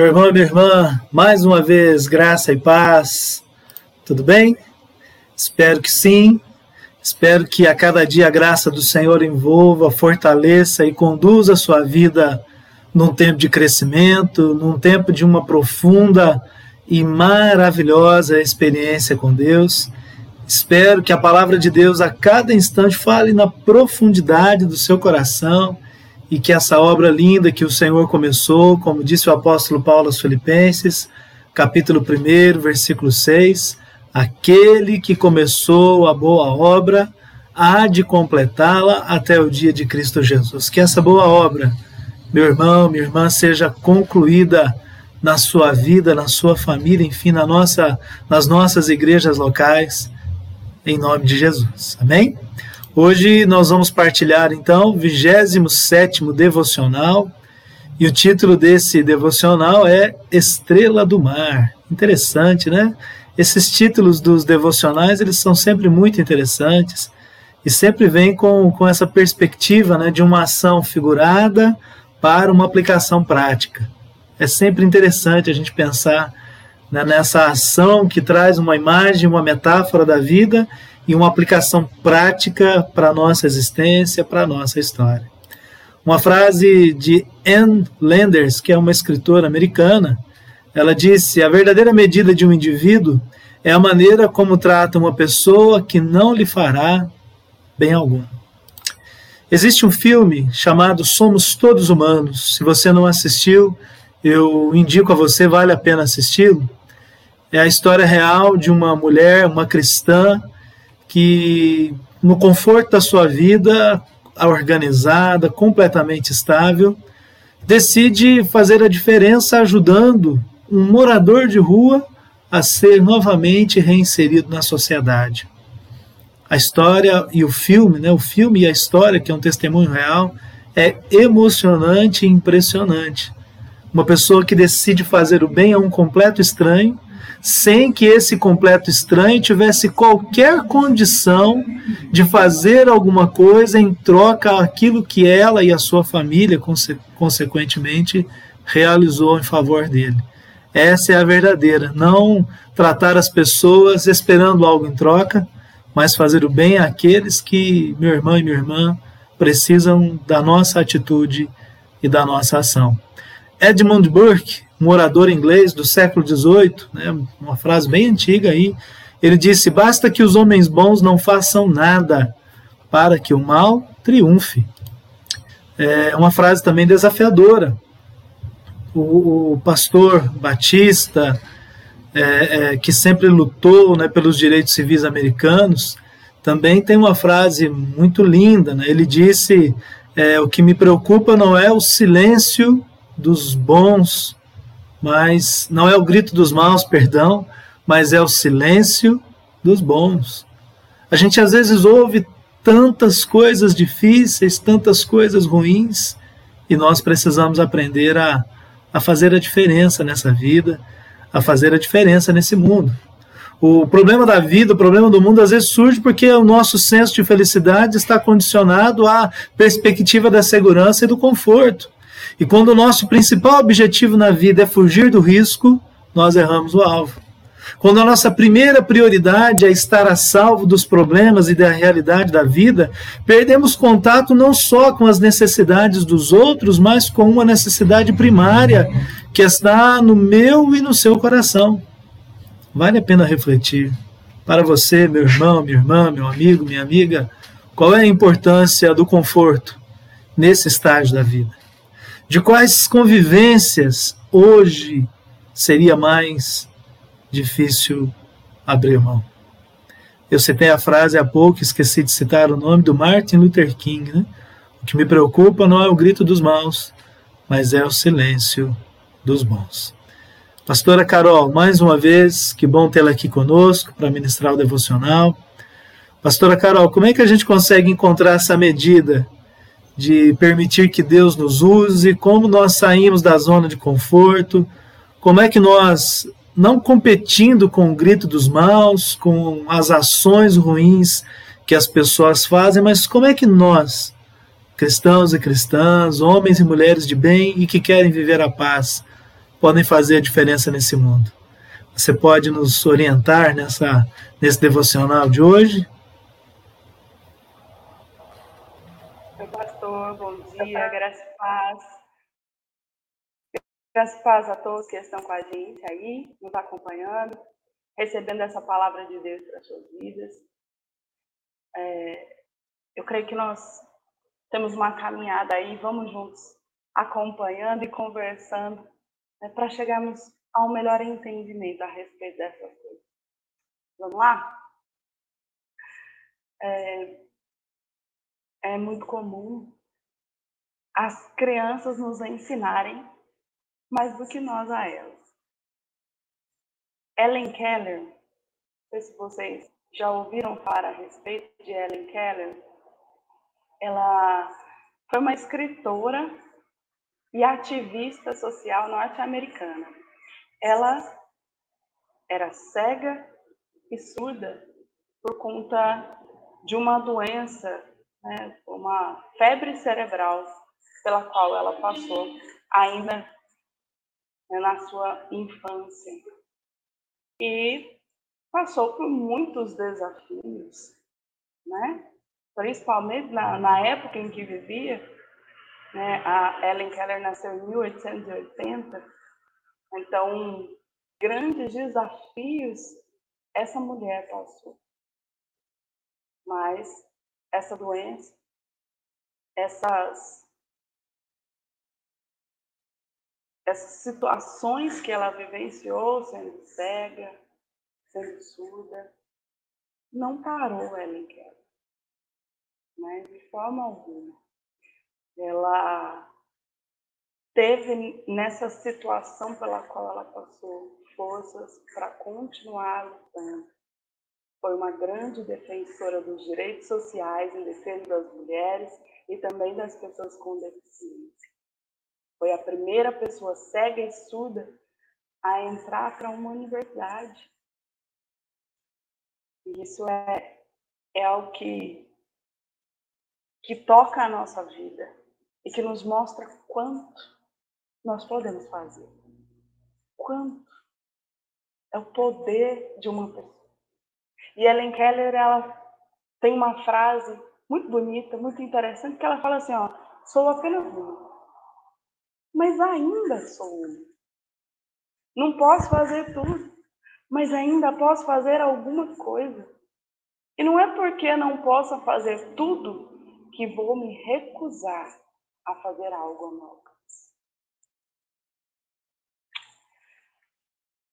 Meu irmão e minha irmã, mais uma vez, graça e paz. Tudo bem? Espero que sim. Espero que a cada dia a graça do Senhor envolva, fortaleça e conduza a sua vida num tempo de crescimento, num tempo de uma profunda e maravilhosa experiência com Deus. Espero que a palavra de Deus a cada instante fale na profundidade do seu coração e que essa obra linda que o Senhor começou, como disse o apóstolo Paulo aos Filipenses, capítulo 1, versículo 6, aquele que começou a boa obra há de completá-la até o dia de Cristo Jesus. Que essa boa obra, meu irmão, minha irmã, seja concluída na sua vida, na sua família, enfim, na nossa, nas nossas igrejas locais, em nome de Jesus. Amém? Hoje nós vamos partilhar então o 27 devocional e o título desse devocional é Estrela do Mar. Interessante, né? Esses títulos dos devocionais eles são sempre muito interessantes e sempre vêm com, com essa perspectiva né, de uma ação figurada para uma aplicação prática. É sempre interessante a gente pensar né, nessa ação que traz uma imagem, uma metáfora da vida e uma aplicação prática para a nossa existência, para a nossa história. Uma frase de Anne Landers, que é uma escritora americana, ela disse: A verdadeira medida de um indivíduo é a maneira como trata uma pessoa que não lhe fará bem algum. Existe um filme chamado Somos Todos Humanos. Se você não assistiu, eu indico a você, vale a pena assisti-lo. É a história real de uma mulher, uma cristã, que no conforto da sua vida organizada, completamente estável, decide fazer a diferença ajudando um morador de rua a ser novamente reinserido na sociedade. A história e o filme, né, o filme e a história, que é um testemunho real, é emocionante e impressionante. Uma pessoa que decide fazer o bem a um completo estranho sem que esse completo estranho tivesse qualquer condição de fazer alguma coisa em troca aquilo que ela e a sua família, conse consequentemente, realizou em favor dele. Essa é a verdadeira, não tratar as pessoas esperando algo em troca, mas fazer o bem àqueles que, meu irmão e minha irmã, precisam da nossa atitude e da nossa ação. Edmund Burke, um orador inglês do século XVIII, né, uma frase bem antiga aí, ele disse: Basta que os homens bons não façam nada para que o mal triunfe. É uma frase também desafiadora. O, o pastor Batista, é, é, que sempre lutou né, pelos direitos civis americanos, também tem uma frase muito linda. Né? Ele disse: é, O que me preocupa não é o silêncio dos bons, mas não é o grito dos maus, perdão, mas é o silêncio dos bons. A gente às vezes ouve tantas coisas difíceis, tantas coisas ruins, e nós precisamos aprender a, a fazer a diferença nessa vida, a fazer a diferença nesse mundo. O problema da vida, o problema do mundo, às vezes surge porque o nosso senso de felicidade está condicionado à perspectiva da segurança e do conforto. E quando o nosso principal objetivo na vida é fugir do risco, nós erramos o alvo. Quando a nossa primeira prioridade é estar a salvo dos problemas e da realidade da vida, perdemos contato não só com as necessidades dos outros, mas com uma necessidade primária que está no meu e no seu coração. Vale a pena refletir. Para você, meu irmão, minha irmã, meu amigo, minha amiga, qual é a importância do conforto nesse estágio da vida? De quais convivências hoje seria mais difícil abrir mão? Eu citei a frase há pouco, esqueci de citar o nome do Martin Luther King. Né? O que me preocupa não é o grito dos maus, mas é o silêncio dos bons. Pastora Carol, mais uma vez, que bom tê-la aqui conosco para ministrar o devocional. Pastora Carol, como é que a gente consegue encontrar essa medida de permitir que Deus nos use, como nós saímos da zona de conforto, como é que nós, não competindo com o grito dos maus, com as ações ruins que as pessoas fazem, mas como é que nós, cristãos e cristãs, homens e mulheres de bem e que querem viver a paz, podem fazer a diferença nesse mundo. Você pode nos orientar nessa, nesse devocional de hoje? Oi, pastor, bom dia, graças e paz. Graças e paz a todos que estão com a gente aí, nos acompanhando, recebendo essa palavra de Deus para as suas vidas. É, eu creio que nós temos uma caminhada aí, vamos juntos acompanhando e conversando né, para chegarmos a um melhor entendimento a respeito dessas coisas. Vamos lá? É, é muito comum as crianças nos ensinarem mais do que nós a elas. Ellen Keller, não sei se vocês já ouviram falar a respeito de Ellen Keller, ela foi uma escritora e ativista social norte-americana. Ela era cega e surda por conta de uma doença, né, uma febre cerebral pela qual ela passou ainda na sua infância. E passou por muitos desafios, né? principalmente na, na época em que vivia, né, a Ellen Keller nasceu em 1880, então grandes desafios essa mulher passou. Mas essa doença, essas essas situações que ela vivenciou, sendo cega, sendo surda, não parou Ellen Keller né? de forma alguma. Ela teve nessa situação pela qual ela passou forças para continuar lutando. Foi uma grande defensora dos direitos sociais em defesa das mulheres e também das pessoas com deficiência. Foi a primeira pessoa cega e surda a entrar para uma universidade. E isso é, é algo que que toca a nossa vida e que nos mostra quanto nós podemos fazer. Quanto é o poder de uma pessoa. E Ellen Keller, ela tem uma frase muito bonita, muito interessante, que ela fala assim, ó, sou apenas uma, mas ainda sou uma. Não posso fazer tudo, mas ainda posso fazer alguma coisa. E não é porque não possa fazer tudo que vou me recusar a fazer algo ao meu alcance.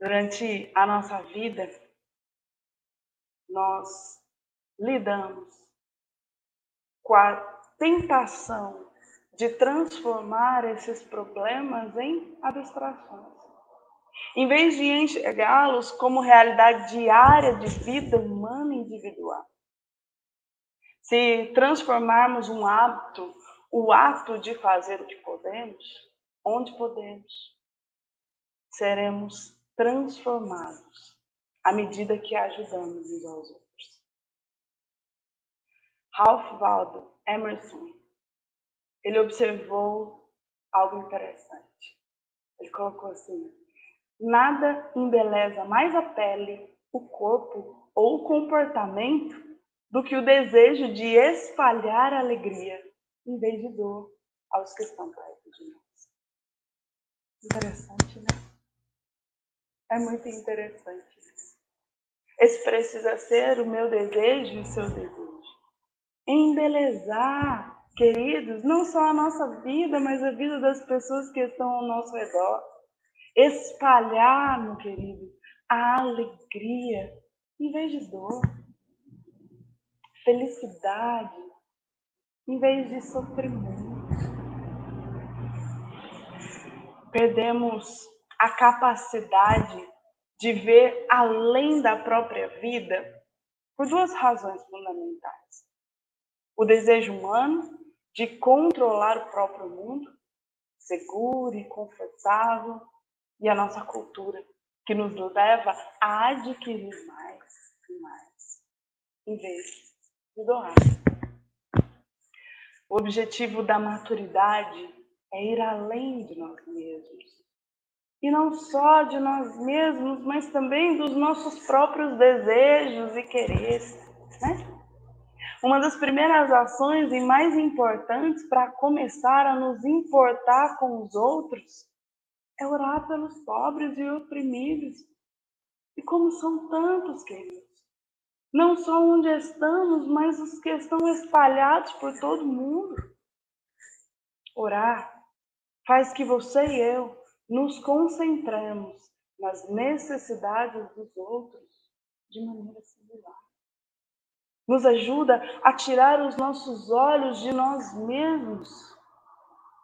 Durante a nossa vida, nós lidamos com a tentação de transformar esses problemas em abstrações. Em vez de enxergá-los como realidade diária de vida humana individual. Se transformarmos um hábito, o ato de fazer o que podemos, onde podemos, seremos transformados à medida que ajudamos uns aos outros. Ralph Waldo Emerson, ele observou algo interessante. Ele colocou assim: nada embeleza mais a pele, o corpo ou o comportamento do que o desejo de espalhar alegria em vez de dor aos que estão perto de nós. Interessante, né? É muito interessante isso. Esse precisa ser o meu desejo e o seu desejo. Embelezar, queridos, não só a nossa vida, mas a vida das pessoas que estão ao nosso redor. Espalhar, meu querido, a alegria em vez de dor felicidade em vez de sofrimento. Perdemos a capacidade de ver além da própria vida por duas razões fundamentais. O desejo humano de controlar o próprio mundo, seguro e confortável, e a nossa cultura, que nos leva a adquirir mais e mais, em vez de doar. O objetivo da maturidade é ir além de nós mesmos, E não só de nós mesmos, mas também dos nossos próprios desejos e quereres. Né? Uma das primeiras ações e mais importantes para começar a nos importar com os outros é orar pelos pobres e oprimidos. E como são tantos, queridos. Não só onde estamos, mas os que estão espalhados por todo mundo. Orar faz que você e eu nos concentremos nas necessidades dos outros de maneira similar. Nos ajuda a tirar os nossos olhos de nós mesmos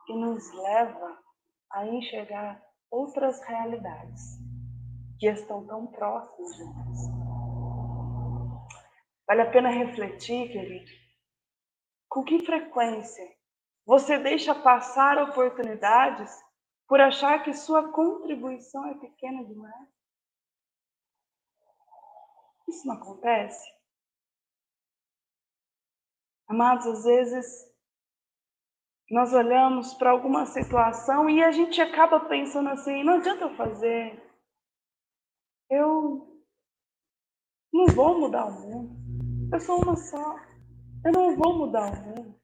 e nos leva a enxergar outras realidades que estão tão próximas de nós. Vale a pena refletir, querido, com que frequência você deixa passar oportunidades por achar que sua contribuição é pequena demais? Isso não acontece? Amados, às vezes nós olhamos para alguma situação e a gente acaba pensando assim: não adianta eu fazer, eu não vou mudar o mundo, eu sou uma só, eu não vou mudar o mundo.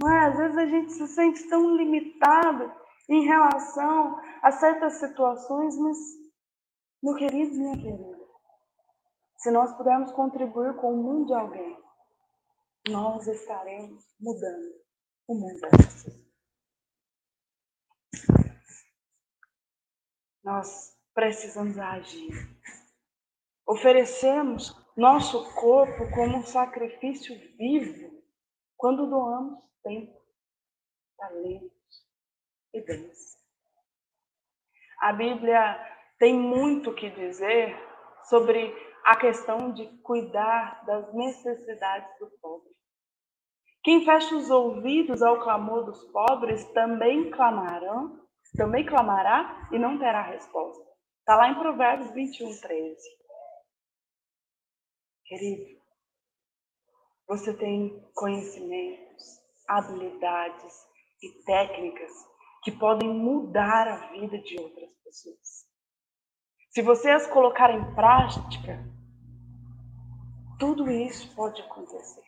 Mas às vezes a gente se sente tão limitado em relação a certas situações, mas, meu querido, minha querida, se nós pudermos contribuir com o mundo de alguém, nós estaremos mudando o mundo Nós precisamos agir. Oferecemos nosso corpo como um sacrifício vivo quando doamos tempo, talentos e bens. A Bíblia tem muito que dizer sobre a questão de cuidar das necessidades do pobre. Quem fecha os ouvidos ao clamor dos pobres também clamarão, também clamará e não terá resposta. Está lá em Provérbios 21, 13. Querido, você tem conhecimentos, habilidades e técnicas que podem mudar a vida de outras pessoas. Se você as colocar em prática, tudo isso pode acontecer.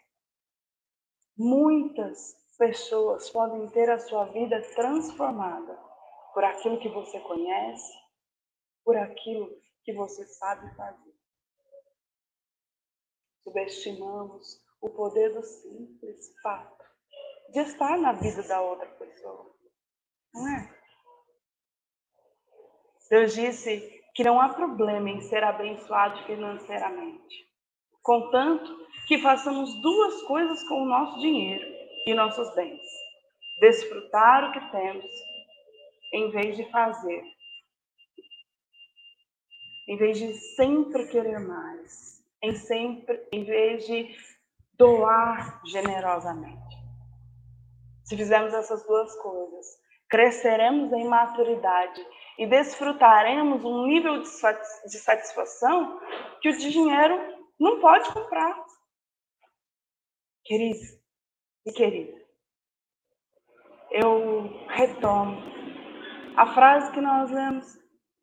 Muitas pessoas podem ter a sua vida transformada por aquilo que você conhece, por aquilo que você sabe fazer. Subestimamos o poder do simples fato de estar na vida da outra pessoa. Não é? Deus disse que não há problema em ser abençoado financeiramente, contanto que façamos duas coisas com o nosso dinheiro e nossos bens: desfrutar o que temos, em vez de fazer, em vez de sempre querer mais, em sempre, em vez de doar generosamente. Se fizermos essas duas coisas, cresceremos em maturidade e desfrutaremos um nível de satisfação que o dinheiro não pode comprar. Querido e querida, eu retomo a frase que nós lemos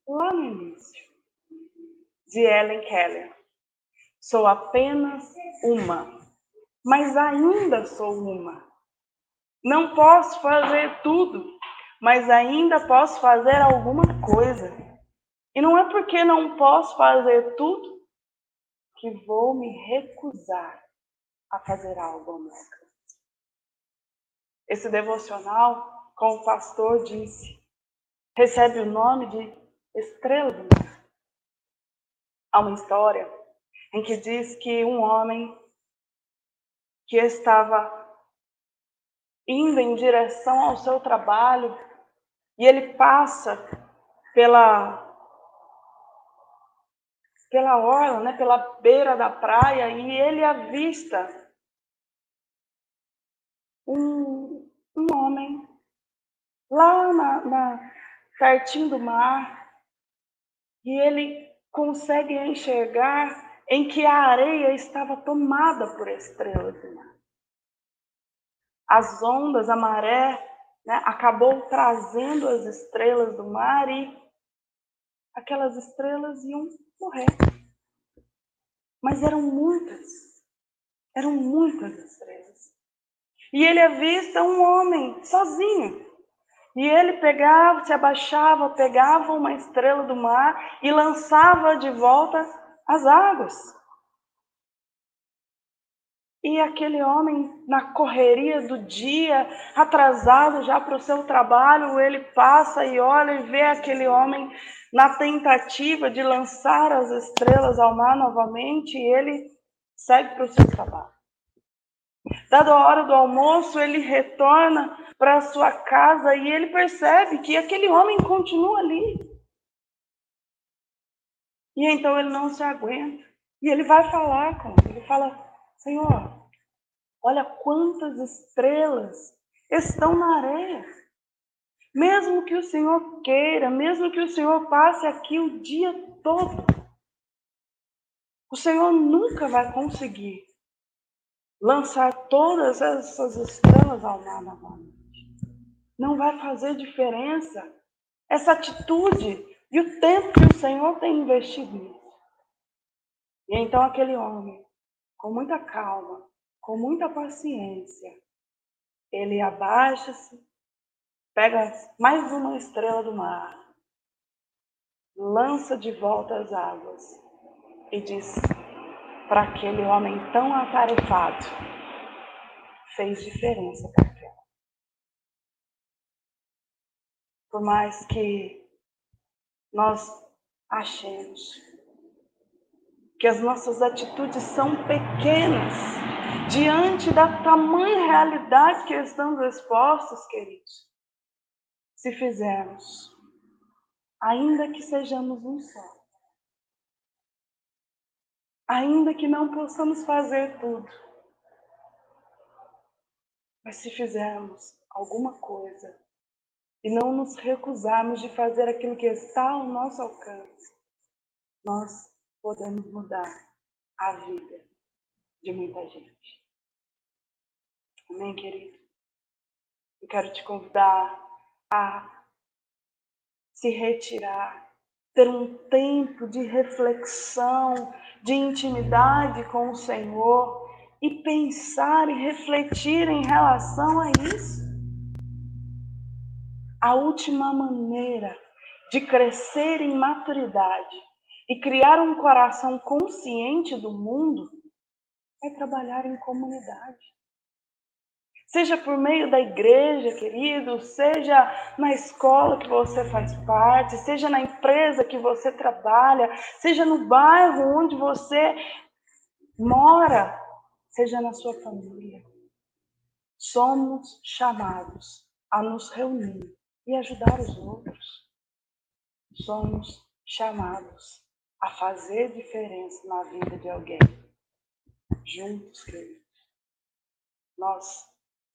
lá no início, de Ellen Keller. Sou apenas uma, mas ainda sou uma. Não posso fazer tudo, mas ainda posso fazer alguma coisa. E não é porque não posso fazer tudo que vou me recusar a fazer algo ao Esse devocional, como o pastor disse, recebe o nome de Estrela do Mar. Há uma história em que diz que um homem que estava indo em direção ao seu trabalho e ele passa pela pela orla, né, pela beira da praia e ele avista um, um homem lá na, na, pertinho do mar e ele consegue enxergar em que a areia estava tomada por estrelas do mar. As ondas, a maré, né, acabou trazendo as estrelas do mar e aquelas estrelas iam morrer. Mas eram muitas, eram muitas estrelas. E ele avista um homem sozinho. E ele pegava, se abaixava, pegava uma estrela do mar e lançava de volta às águas. E aquele homem, na correria do dia, atrasado já para o seu trabalho, ele passa e olha e vê aquele homem na tentativa de lançar as estrelas ao mar novamente, e ele segue para o seu trabalho. Dada a hora do almoço, ele retorna para sua casa e ele percebe que aquele homem continua ali. E então ele não se aguenta. E ele vai falar com ele. Ele fala: Senhor, olha quantas estrelas estão na areia. Mesmo que o Senhor queira, mesmo que o Senhor passe aqui o dia todo, o Senhor nunca vai conseguir lançar todas essas estrelas ao mar novamente. Não vai fazer diferença essa atitude e o tempo que o Senhor tem investido nisso. E então aquele homem com muita calma, com muita paciência. Ele abaixa-se, pega mais uma estrela do mar, lança de volta as águas e diz para aquele homem tão atarefado: fez diferença para aquela. Por mais que nós achemos que as nossas atitudes são pequenas diante da tamanha realidade que estamos expostos, queridos. Se fizermos, ainda que sejamos um só, ainda que não possamos fazer tudo, mas se fizermos alguma coisa e não nos recusarmos de fazer aquilo que está ao nosso alcance, nós podemos mudar a vida de muita gente. Amém, querido? Eu quero te convidar a se retirar, ter um tempo de reflexão, de intimidade com o Senhor e pensar e refletir em relação a isso. A última maneira de crescer em maturidade e criar um coração consciente do mundo é trabalhar em comunidade. Seja por meio da igreja, querido, seja na escola que você faz parte, seja na empresa que você trabalha, seja no bairro onde você mora, seja na sua família. Somos chamados a nos reunir e ajudar os outros. Somos chamados a fazer diferença na vida de alguém. Juntos, queridos, nós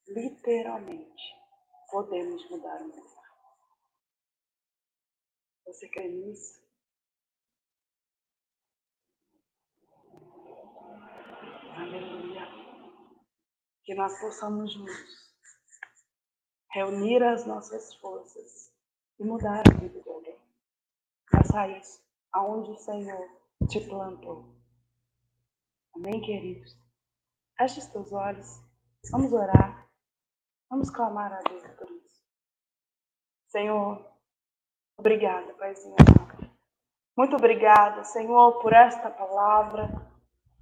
literalmente podemos mudar o mundo. Você crê nisso? Aleluia. Que nós possamos juntos reunir as nossas forças e mudar a vida de alguém. Faça isso aonde o Senhor te plantou. Amém, queridos? Feche os teus olhos. Vamos orar. Vamos clamar a Deus por isso. Senhor, obrigada, Paizinho. Muito obrigada, Senhor, por esta palavra.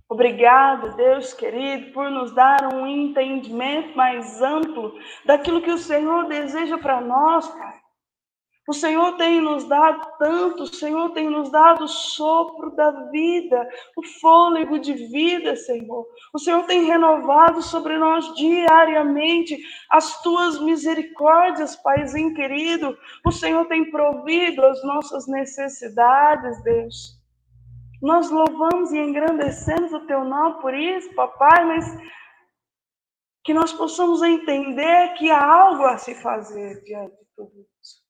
Obrigado, Deus querido, por nos dar um entendimento mais amplo daquilo que o Senhor deseja para nós, Pai. O Senhor tem nos dado tanto, o Senhor tem nos dado o sopro da vida, o fôlego de vida, Senhor. O Senhor tem renovado sobre nós diariamente as tuas misericórdias, Paizinho querido. O Senhor tem provido as nossas necessidades, Deus. Nós louvamos e engrandecemos o teu nome por isso, papai, mas que nós possamos entender que há algo a se fazer diante de tudo isso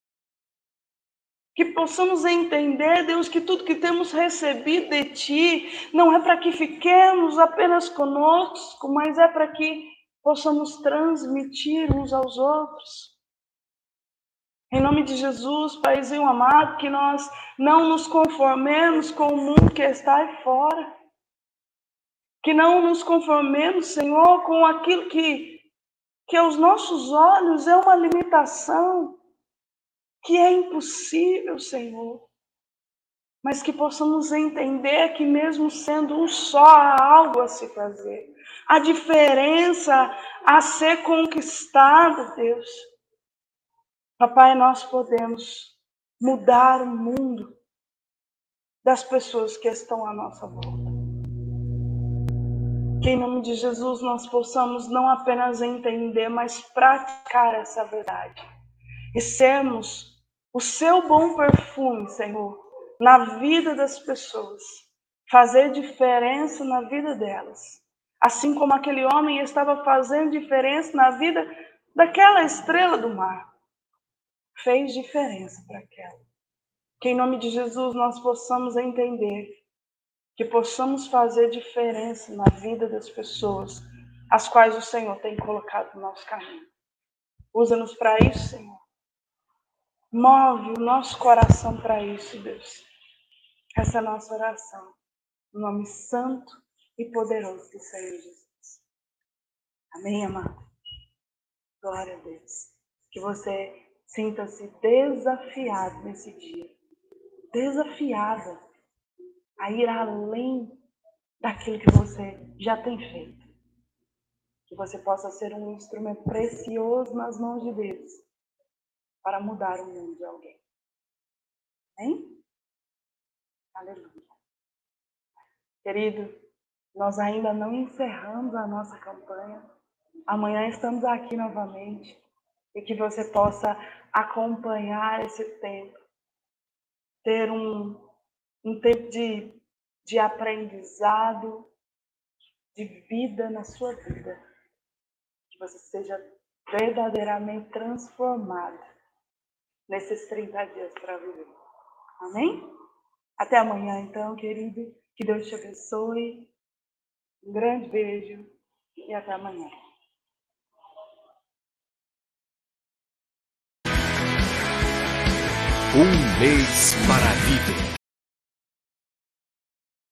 que possamos entender, Deus, que tudo que temos recebido de Ti não é para que fiquemos apenas conosco, mas é para que possamos transmitir uns aos outros. Em nome de Jesus, Paizinho amado, que nós não nos conformemos com o mundo que está aí fora. Que não nos conformemos, Senhor, com aquilo que, que aos nossos olhos é uma limitação, que é impossível, Senhor. Mas que possamos entender que, mesmo sendo um só, há algo a se fazer. A diferença a ser conquistada, Deus Papai, nós podemos mudar o mundo das pessoas que estão à nossa volta. Que em nome de Jesus nós possamos não apenas entender, mas praticar essa verdade. E sermos o seu bom perfume, Senhor, na vida das pessoas. Fazer diferença na vida delas. Assim como aquele homem estava fazendo diferença na vida daquela estrela do mar fez diferença para aquela. Que em nome de Jesus nós possamos entender, que possamos fazer diferença na vida das pessoas, as quais o Senhor tem colocado no nosso caminho. Usa-nos para isso, Senhor. Move o nosso coração para isso, Deus. Essa é a nossa oração. No nome santo e poderoso do Senhor Jesus. Amém, amado? Glória a Deus. Que você Sinta-se desafiado nesse dia. Desafiada a ir além daquilo que você já tem feito. Que você possa ser um instrumento precioso nas mãos de Deus para mudar o mundo de alguém. Amém? Aleluia. Querido, nós ainda não encerramos a nossa campanha. Amanhã estamos aqui novamente e que você possa acompanhar esse tempo, ter um, um tempo de, de aprendizado, de vida na sua vida, que você seja verdadeiramente transformado nesses 30 dias para viver. Amém? Até amanhã, então, querido. Que Deus te abençoe. Um grande beijo e até amanhã. Um mês para a vida.